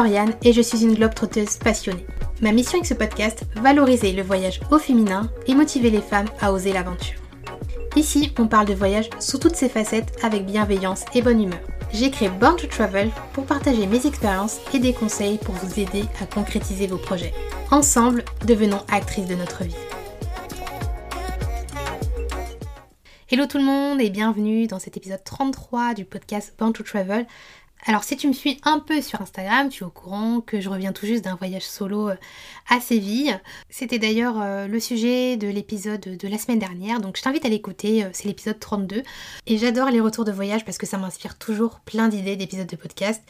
Lauriane et je suis une globe trotteuse passionnée. Ma mission avec ce podcast, valoriser le voyage au féminin et motiver les femmes à oser l'aventure. Ici, on parle de voyage sous toutes ses facettes avec bienveillance et bonne humeur. J'ai créé Born to Travel pour partager mes expériences et des conseils pour vous aider à concrétiser vos projets. Ensemble, devenons actrices de notre vie. Hello tout le monde et bienvenue dans cet épisode 33 du podcast Born to Travel. Alors si tu me suis un peu sur Instagram, tu es au courant que je reviens tout juste d'un voyage solo euh, à Séville. C'était d'ailleurs euh, le sujet de l'épisode de la semaine dernière, donc je t'invite à l'écouter, euh, c'est l'épisode 32. Et j'adore les retours de voyage parce que ça m'inspire toujours plein d'idées d'épisodes de podcast.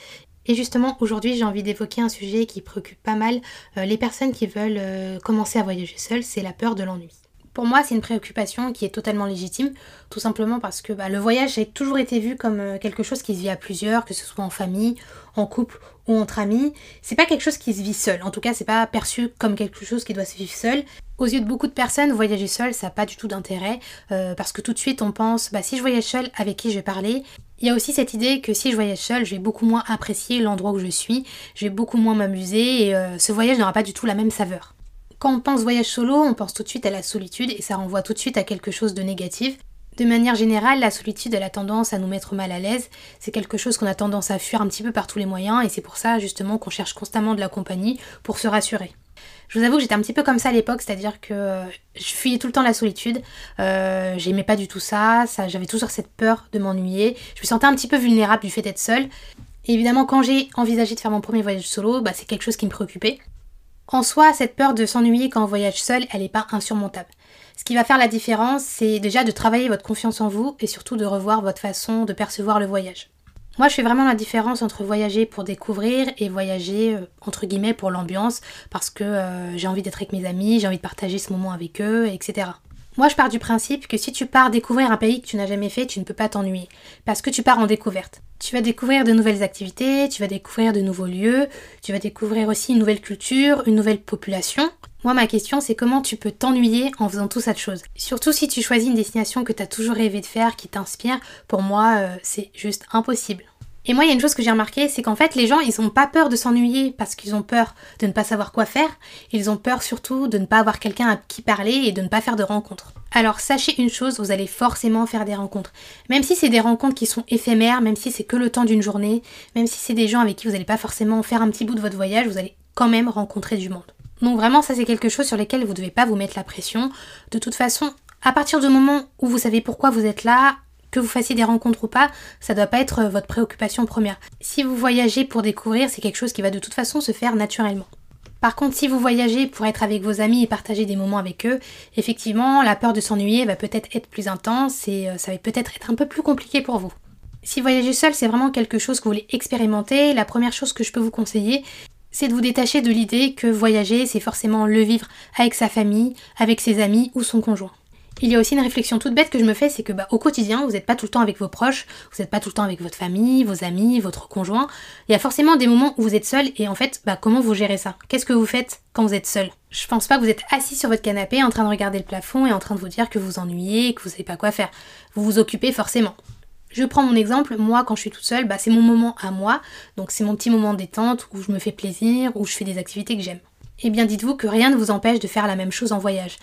Et justement, aujourd'hui, j'ai envie d'évoquer un sujet qui préoccupe pas mal les personnes qui veulent commencer à voyager seules, c'est la peur de l'ennui. Pour moi, c'est une préoccupation qui est totalement légitime, tout simplement parce que bah, le voyage a toujours été vu comme euh, quelque chose qui se vit à plusieurs, que ce soit en famille, en couple ou entre amis. C'est pas quelque chose qui se vit seul. En tout cas, c'est pas perçu comme quelque chose qui doit se vivre seul. Aux yeux de beaucoup de personnes, voyager seul, ça n'a pas du tout d'intérêt, euh, parce que tout de suite on pense, bah si je voyage seul, avec qui je vais parler? Il y a aussi cette idée que si je voyage seul, je vais beaucoup moins apprécier l'endroit où je suis, je vais beaucoup moins m'amuser, et euh, ce voyage n'aura pas du tout la même saveur. Quand on pense voyage solo, on pense tout de suite à la solitude et ça renvoie tout de suite à quelque chose de négatif. De manière générale, la solitude, elle a tendance à nous mettre mal à l'aise. C'est quelque chose qu'on a tendance à fuir un petit peu par tous les moyens et c'est pour ça justement qu'on cherche constamment de la compagnie pour se rassurer. Je vous avoue que j'étais un petit peu comme ça à l'époque, c'est-à-dire que je fuyais tout le temps la solitude. Euh, J'aimais pas du tout ça, j'avais toujours cette peur de m'ennuyer. Je me sentais un petit peu vulnérable du fait d'être seule. Et évidemment, quand j'ai envisagé de faire mon premier voyage solo, bah, c'est quelque chose qui me préoccupait. En soi, cette peur de s'ennuyer quand on voyage seul, elle n'est pas insurmontable. Ce qui va faire la différence, c'est déjà de travailler votre confiance en vous et surtout de revoir votre façon de percevoir le voyage. Moi, je fais vraiment la différence entre voyager pour découvrir et voyager, euh, entre guillemets, pour l'ambiance, parce que euh, j'ai envie d'être avec mes amis, j'ai envie de partager ce moment avec eux, etc. Moi, je pars du principe que si tu pars découvrir un pays que tu n'as jamais fait, tu ne peux pas t'ennuyer, parce que tu pars en découverte. Tu vas découvrir de nouvelles activités, tu vas découvrir de nouveaux lieux, tu vas découvrir aussi une nouvelle culture, une nouvelle population. Moi, ma question, c'est comment tu peux t'ennuyer en faisant tout ça de choses? Surtout si tu choisis une destination que tu as toujours rêvé de faire, qui t'inspire, pour moi, euh, c'est juste impossible. Et moi, il y a une chose que j'ai remarqué, c'est qu'en fait, les gens, ils n'ont pas peur de s'ennuyer parce qu'ils ont peur de ne pas savoir quoi faire. Ils ont peur surtout de ne pas avoir quelqu'un à qui parler et de ne pas faire de rencontres. Alors, sachez une chose, vous allez forcément faire des rencontres. Même si c'est des rencontres qui sont éphémères, même si c'est que le temps d'une journée, même si c'est des gens avec qui vous n'allez pas forcément faire un petit bout de votre voyage, vous allez quand même rencontrer du monde. Donc vraiment, ça c'est quelque chose sur lequel vous ne devez pas vous mettre la pression. De toute façon, à partir du moment où vous savez pourquoi vous êtes là, que vous fassiez des rencontres ou pas, ça doit pas être euh, votre préoccupation première. Si vous voyagez pour découvrir, c'est quelque chose qui va de toute façon se faire naturellement. Par contre, si vous voyagez pour être avec vos amis et partager des moments avec eux, effectivement, la peur de s'ennuyer va peut-être être plus intense et euh, ça va peut-être être un peu plus compliqué pour vous. Si voyager seul, c'est vraiment quelque chose que vous voulez expérimenter, la première chose que je peux vous conseiller, c'est de vous détacher de l'idée que voyager, c'est forcément le vivre avec sa famille, avec ses amis ou son conjoint. Il y a aussi une réflexion toute bête que je me fais, c'est que bah, au quotidien, vous n'êtes pas tout le temps avec vos proches, vous n'êtes pas tout le temps avec votre famille, vos amis, votre conjoint. Il y a forcément des moments où vous êtes seul et en fait, bah, comment vous gérez ça? Qu'est-ce que vous faites quand vous êtes seul? Je pense pas que vous êtes assis sur votre canapé en train de regarder le plafond et en train de vous dire que vous ennuyez, que vous savez pas quoi faire. Vous vous occupez forcément. Je prends mon exemple, moi quand je suis toute seule, bah, c'est mon moment à moi, donc c'est mon petit moment détente où je me fais plaisir, où je fais des activités que j'aime. Eh bien dites-vous que rien ne vous empêche de faire la même chose en voyage.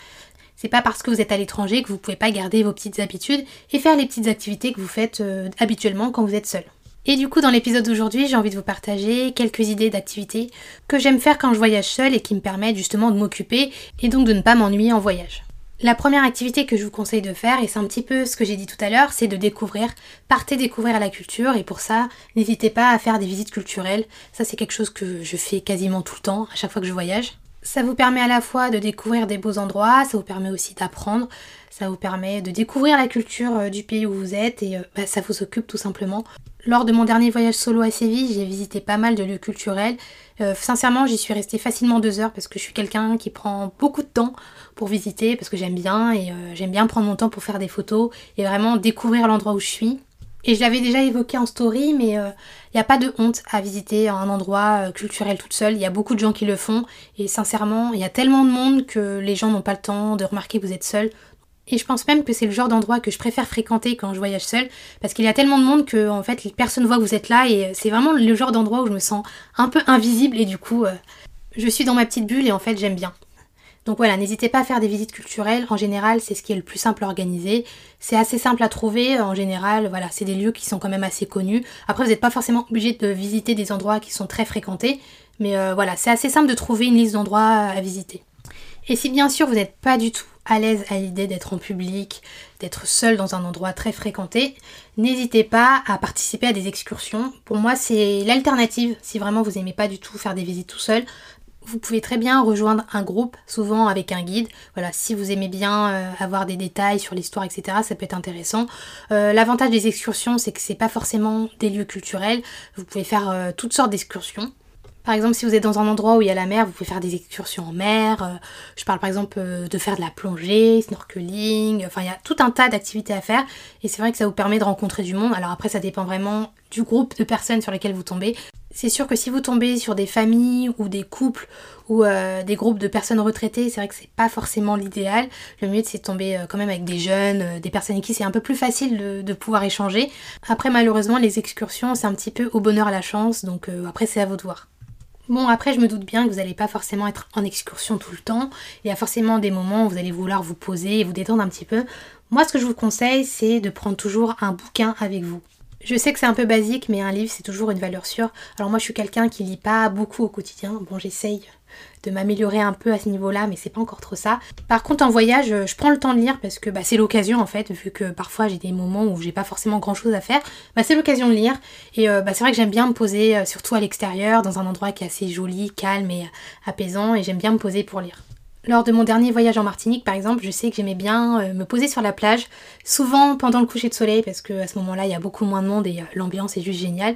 C'est pas parce que vous êtes à l'étranger que vous pouvez pas garder vos petites habitudes et faire les petites activités que vous faites euh, habituellement quand vous êtes seul. Et du coup, dans l'épisode d'aujourd'hui, j'ai envie de vous partager quelques idées d'activités que j'aime faire quand je voyage seule et qui me permettent justement de m'occuper et donc de ne pas m'ennuyer en voyage. La première activité que je vous conseille de faire, et c'est un petit peu ce que j'ai dit tout à l'heure, c'est de découvrir. Partez découvrir la culture et pour ça, n'hésitez pas à faire des visites culturelles. Ça, c'est quelque chose que je fais quasiment tout le temps, à chaque fois que je voyage. Ça vous permet à la fois de découvrir des beaux endroits, ça vous permet aussi d'apprendre, ça vous permet de découvrir la culture euh, du pays où vous êtes et euh, bah, ça vous occupe tout simplement. Lors de mon dernier voyage solo à Séville, j'ai visité pas mal de lieux culturels. Euh, sincèrement, j'y suis restée facilement deux heures parce que je suis quelqu'un qui prend beaucoup de temps pour visiter parce que j'aime bien et j'aime bien prendre mon temps pour faire des photos et vraiment découvrir l'endroit où je suis. Et je l'avais déjà évoqué en story, mais il euh, n'y a pas de honte à visiter un endroit euh, culturel toute seule. Il y a beaucoup de gens qui le font. Et sincèrement, il y a tellement de monde que les gens n'ont pas le temps de remarquer que vous êtes seul. Et je pense même que c'est le genre d'endroit que je préfère fréquenter quand je voyage seule, parce qu'il y a tellement de monde que en fait personne voit que vous êtes là et c'est vraiment le genre d'endroit où je me sens un peu invisible et du coup euh, je suis dans ma petite bulle et en fait j'aime bien. Donc voilà, n'hésitez pas à faire des visites culturelles. En général, c'est ce qui est le plus simple à organiser. C'est assez simple à trouver. En général, voilà, c'est des lieux qui sont quand même assez connus. Après, vous n'êtes pas forcément obligé de visiter des endroits qui sont très fréquentés. Mais euh, voilà, c'est assez simple de trouver une liste d'endroits à visiter. Et si bien sûr vous n'êtes pas du tout à l'aise à l'idée d'être en public, d'être seul dans un endroit très fréquenté, n'hésitez pas à participer à des excursions. Pour moi, c'est l'alternative si vraiment vous n'aimez pas du tout faire des visites tout seul. Vous pouvez très bien rejoindre un groupe, souvent avec un guide. Voilà, si vous aimez bien euh, avoir des détails sur l'histoire, etc., ça peut être intéressant. Euh, l'avantage des excursions, c'est que c'est pas forcément des lieux culturels. Vous pouvez faire euh, toutes sortes d'excursions. Par exemple, si vous êtes dans un endroit où il y a la mer, vous pouvez faire des excursions en mer. Euh, je parle par exemple euh, de faire de la plongée, snorkeling. Enfin, il y a tout un tas d'activités à faire. Et c'est vrai que ça vous permet de rencontrer du monde. Alors après, ça dépend vraiment du groupe de personnes sur lesquelles vous tombez. C'est sûr que si vous tombez sur des familles ou des couples ou euh, des groupes de personnes retraitées, c'est vrai que c'est pas forcément l'idéal. Le mieux c'est de tomber quand même avec des jeunes, des personnes avec qui c'est un peu plus facile de, de, pouvoir échanger. Après malheureusement les excursions c'est un petit peu au bonheur à la chance, donc après c'est à vous de voir. Bon, après, je me doute bien que vous n'allez pas forcément être en excursion tout le temps. Il y a forcément des moments où vous allez vouloir vous poser et vous détendre un petit peu. Moi, ce que je vous conseille, c'est de prendre toujours un bouquin avec vous. Je sais que c'est un peu basique, mais un livre, c'est toujours une valeur sûre. Alors moi, je suis quelqu'un qui lit pas beaucoup au quotidien. Bon, j'essaye de m'améliorer un peu à ce niveau-là, mais c'est pas encore trop ça. Par contre, en voyage, je prends le temps de lire parce que bah, c'est l'occasion en fait, vu que parfois j'ai des moments où j'ai pas forcément grand-chose à faire, bah, c'est l'occasion de lire. Et euh, bah, c'est vrai que j'aime bien me poser, euh, surtout à l'extérieur, dans un endroit qui est assez joli, calme et euh, apaisant, et j'aime bien me poser pour lire. Lors de mon dernier voyage en Martinique, par exemple, je sais que j'aimais bien me poser sur la plage, souvent pendant le coucher de soleil, parce qu'à ce moment-là, il y a beaucoup moins de monde et l'ambiance est juste géniale.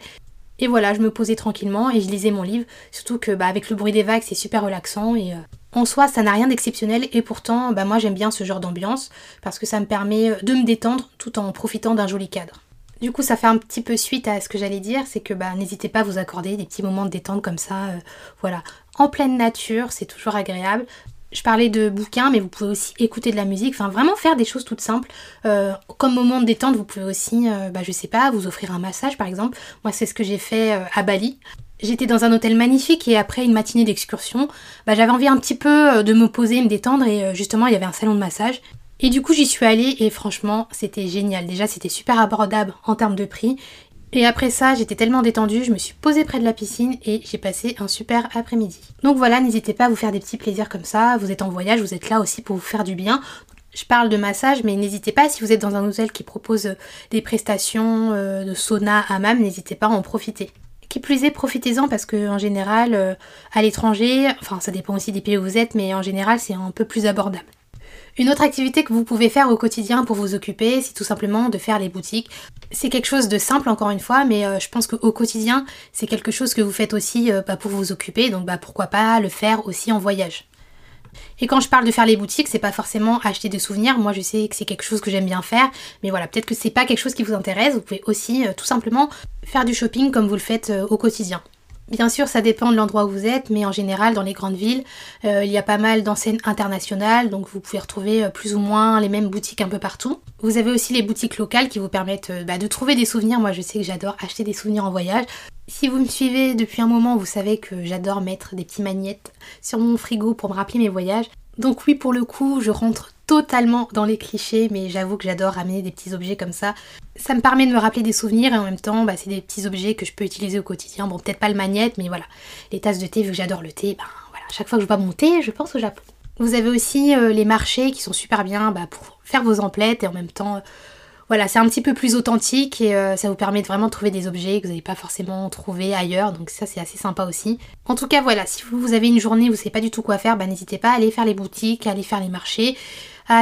Et voilà, je me posais tranquillement et je lisais mon livre. Surtout que bah, avec le bruit des vagues, c'est super relaxant et euh, en soi, ça n'a rien d'exceptionnel et pourtant, bah, moi j'aime bien ce genre d'ambiance parce que ça me permet euh, de me détendre tout en profitant d'un joli cadre. Du coup, ça fait un petit peu suite à ce que j'allais dire, c'est que bah, n'hésitez pas à vous accorder des petits moments de détente comme ça, euh, voilà, en pleine nature, c'est toujours agréable je parlais de bouquins, mais vous pouvez aussi écouter de la musique, enfin vraiment faire des choses toutes simples. Euh, comme moment de détente, vous pouvez aussi, euh, bah, je sais pas, vous offrir un massage par exemple. Moi, c'est ce que j'ai fait euh, à Bali. J'étais dans un hôtel magnifique et après une matinée d'excursion, bah, j'avais envie un petit peu de me poser, me détendre et justement il y avait un salon de massage. Et du coup j'y suis allée et franchement c'était génial. Déjà c'était super abordable en termes de prix et après ça, j'étais tellement détendue, je me suis posée près de la piscine et j'ai passé un super après-midi. Donc voilà, n'hésitez pas à vous faire des petits plaisirs comme ça. Vous êtes en voyage, vous êtes là aussi pour vous faire du bien. Je parle de massage, mais n'hésitez pas, si vous êtes dans un hôtel qui propose des prestations euh, de sauna, hammam, n'hésitez pas à en profiter. Qui plus est, profitez-en parce que en général, euh, à l'étranger, enfin ça dépend aussi des pays où vous êtes, mais en général c'est un peu plus abordable. Une autre activité que vous pouvez faire au quotidien pour vous occuper, c'est tout simplement de faire les boutiques. C'est quelque chose de simple encore une fois, mais euh, je pense qu'au quotidien, c'est quelque chose que vous faites aussi euh, bah, pour vous occuper, donc bah, pourquoi pas le faire aussi en voyage. Et quand je parle de faire les boutiques, c'est pas forcément acheter des souvenirs. Moi, je sais que c'est quelque chose que j'aime bien faire, mais voilà, peut-être que c'est pas quelque chose qui vous intéresse. Vous pouvez aussi euh, tout simplement faire du shopping comme vous le faites au quotidien. Bien sûr, ça dépend de l'endroit où vous êtes, mais en général, dans les grandes villes, euh, il y a pas mal d'enseignes internationales, donc vous pouvez retrouver euh, plus ou moins les mêmes boutiques un peu partout. Vous avez aussi les boutiques locales qui vous permettent euh, bah, de trouver des souvenirs. Moi, je sais que j'adore acheter des souvenirs en voyage. Si vous me suivez depuis un moment, vous savez que j'adore mettre des petits magnettes sur mon frigo pour me rappeler mes voyages. Donc oui, pour le coup, je rentre totalement dans les clichés, mais j'avoue que j'adore ramener des petits objets comme ça. Ça me permet de me rappeler des souvenirs et en même temps, bah, c'est des petits objets que je peux utiliser au quotidien. Bon, peut-être pas le magnète, mais voilà. Les tasses de thé, vu que j'adore le thé, ben voilà, chaque fois que je bois mon thé, je pense au Japon. Vous avez aussi euh, les marchés qui sont super bien bah, pour faire vos emplettes et en même temps, euh, voilà, c'est un petit peu plus authentique et euh, ça vous permet de vraiment trouver des objets que vous n'avez pas forcément trouvé ailleurs, donc ça c'est assez sympa aussi. En tout cas, voilà, si vous avez une journée vous savez pas du tout quoi faire, bah, n'hésitez pas à aller faire les boutiques, à aller faire les marchés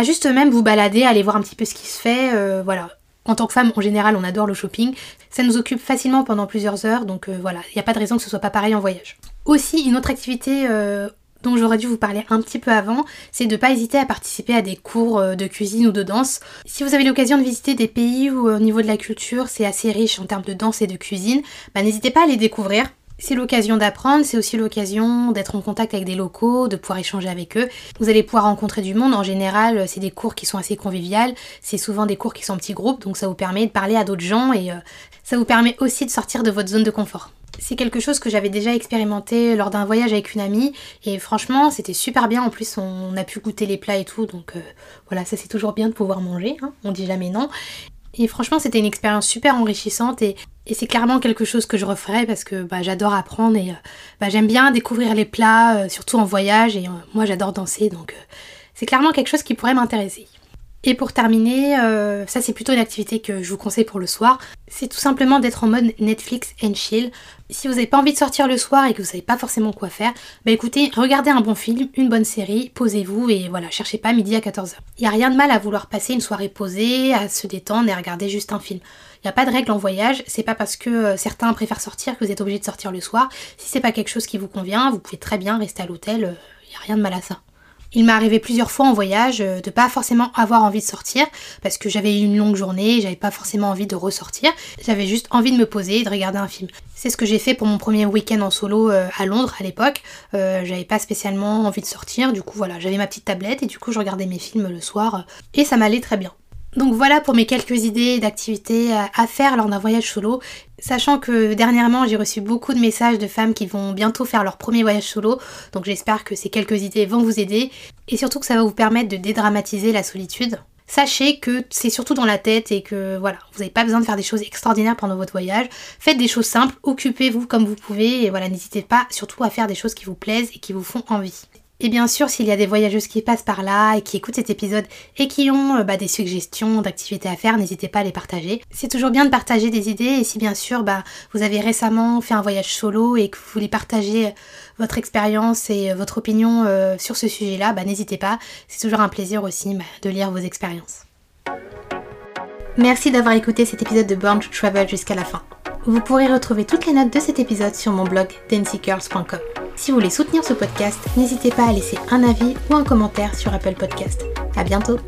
juste même vous balader, aller voir un petit peu ce qui se fait. Euh, voilà. En tant que femme, en général, on adore le shopping. Ça nous occupe facilement pendant plusieurs heures, donc euh, voilà, il n'y a pas de raison que ce soit pas pareil en voyage. Aussi, une autre activité euh, dont j'aurais dû vous parler un petit peu avant, c'est de ne pas hésiter à participer à des cours de cuisine ou de danse. Si vous avez l'occasion de visiter des pays où au niveau de la culture c'est assez riche en termes de danse et de cuisine, bah, n'hésitez pas à les découvrir. C'est l'occasion d'apprendre, c'est aussi l'occasion d'être en contact avec des locaux, de pouvoir échanger avec eux. Vous allez pouvoir rencontrer du monde. En général, c'est des cours qui sont assez conviviales. C'est souvent des cours qui sont en petits groupes, donc ça vous permet de parler à d'autres gens et euh, ça vous permet aussi de sortir de votre zone de confort. C'est quelque chose que j'avais déjà expérimenté lors d'un voyage avec une amie et franchement c'était super bien. En plus on a pu goûter les plats et tout donc euh, voilà ça c'est toujours bien de pouvoir manger, hein. on dit jamais non. Et franchement, c'était une expérience super enrichissante et, c'est clairement quelque chose que je referais parce que bah, j'adore apprendre et euh, bah, j'aime bien découvrir les plats, euh, surtout en voyage et euh, moi j'adore danser donc c'est clairement quelque chose qui pourrait m'intéresser. Et pour terminer, euh, ça c'est plutôt une activité que je vous conseille pour le soir, c'est tout simplement d'être en mode Netflix and chill. Si vous n'avez pas envie de sortir le soir et que vous savez pas forcément quoi faire, bah écoutez, regardez un bon film, une bonne série, posez-vous et voilà, cherchez pas midi à 14h. Il n'y a rien de mal à vouloir passer une soirée posée, à se détendre et à regarder juste un film. Il n'y a pas de règle en voyage, c'est pas parce que euh, certains préfèrent sortir que vous êtes obligé de sortir le soir. Si c'est pas quelque chose qui vous convient, vous pouvez très bien rester à l'hôtel, il euh, n'y a rien de mal à ça. Il m'est arrivé plusieurs fois en voyage euh, de pas forcément avoir envie de sortir parce que j'avais eu une longue journée, j'avais pas forcément envie de ressortir, j'avais juste envie de me poser et de regarder un film. C'est ce que j'ai fait pour mon premier week-end en solo euh, à Londres à l'époque. Euh, j'avais pas spécialement envie de sortir, du coup voilà, j'avais ma petite tablette et du coup je regardais mes films le soir et ça m'allait très bien. Donc voilà pour mes quelques idées d'activités à faire lors d'un voyage solo. Sachant que dernièrement j'ai reçu beaucoup de messages de femmes qui vont bientôt faire leur premier voyage solo, donc j'espère que ces quelques idées vont vous aider et surtout que ça va vous permettre de dédramatiser la solitude. Sachez que c'est surtout dans la tête et que voilà, vous n'avez pas besoin de faire des choses extraordinaires pendant votre voyage. Faites des choses simples, occupez-vous comme vous pouvez et voilà, n'hésitez pas surtout à faire des choses qui vous plaisent et qui vous font envie. Et bien sûr, s'il y a des voyageuses qui passent par là et qui écoutent cet épisode et qui ont euh, bah, des suggestions d'activités à faire, n'hésitez pas à les partager. C'est toujours bien de partager des idées et si bien sûr bah, vous avez récemment fait un voyage solo et que vous voulez partager euh, votre expérience et euh, votre opinion sur ce sujet-là, bah, n'hésitez pas. C'est toujours un plaisir aussi bah, de lire vos expériences. Merci d'avoir écouté cet épisode de Born to Travel jusqu'à la fin. Vous pourrez retrouver toutes les notes de cet épisode sur mon blog dancygirls.com. Si vous voulez soutenir ce podcast, n'hésitez pas à laisser un avis ou un commentaire sur Apple Podcast. À bientôt!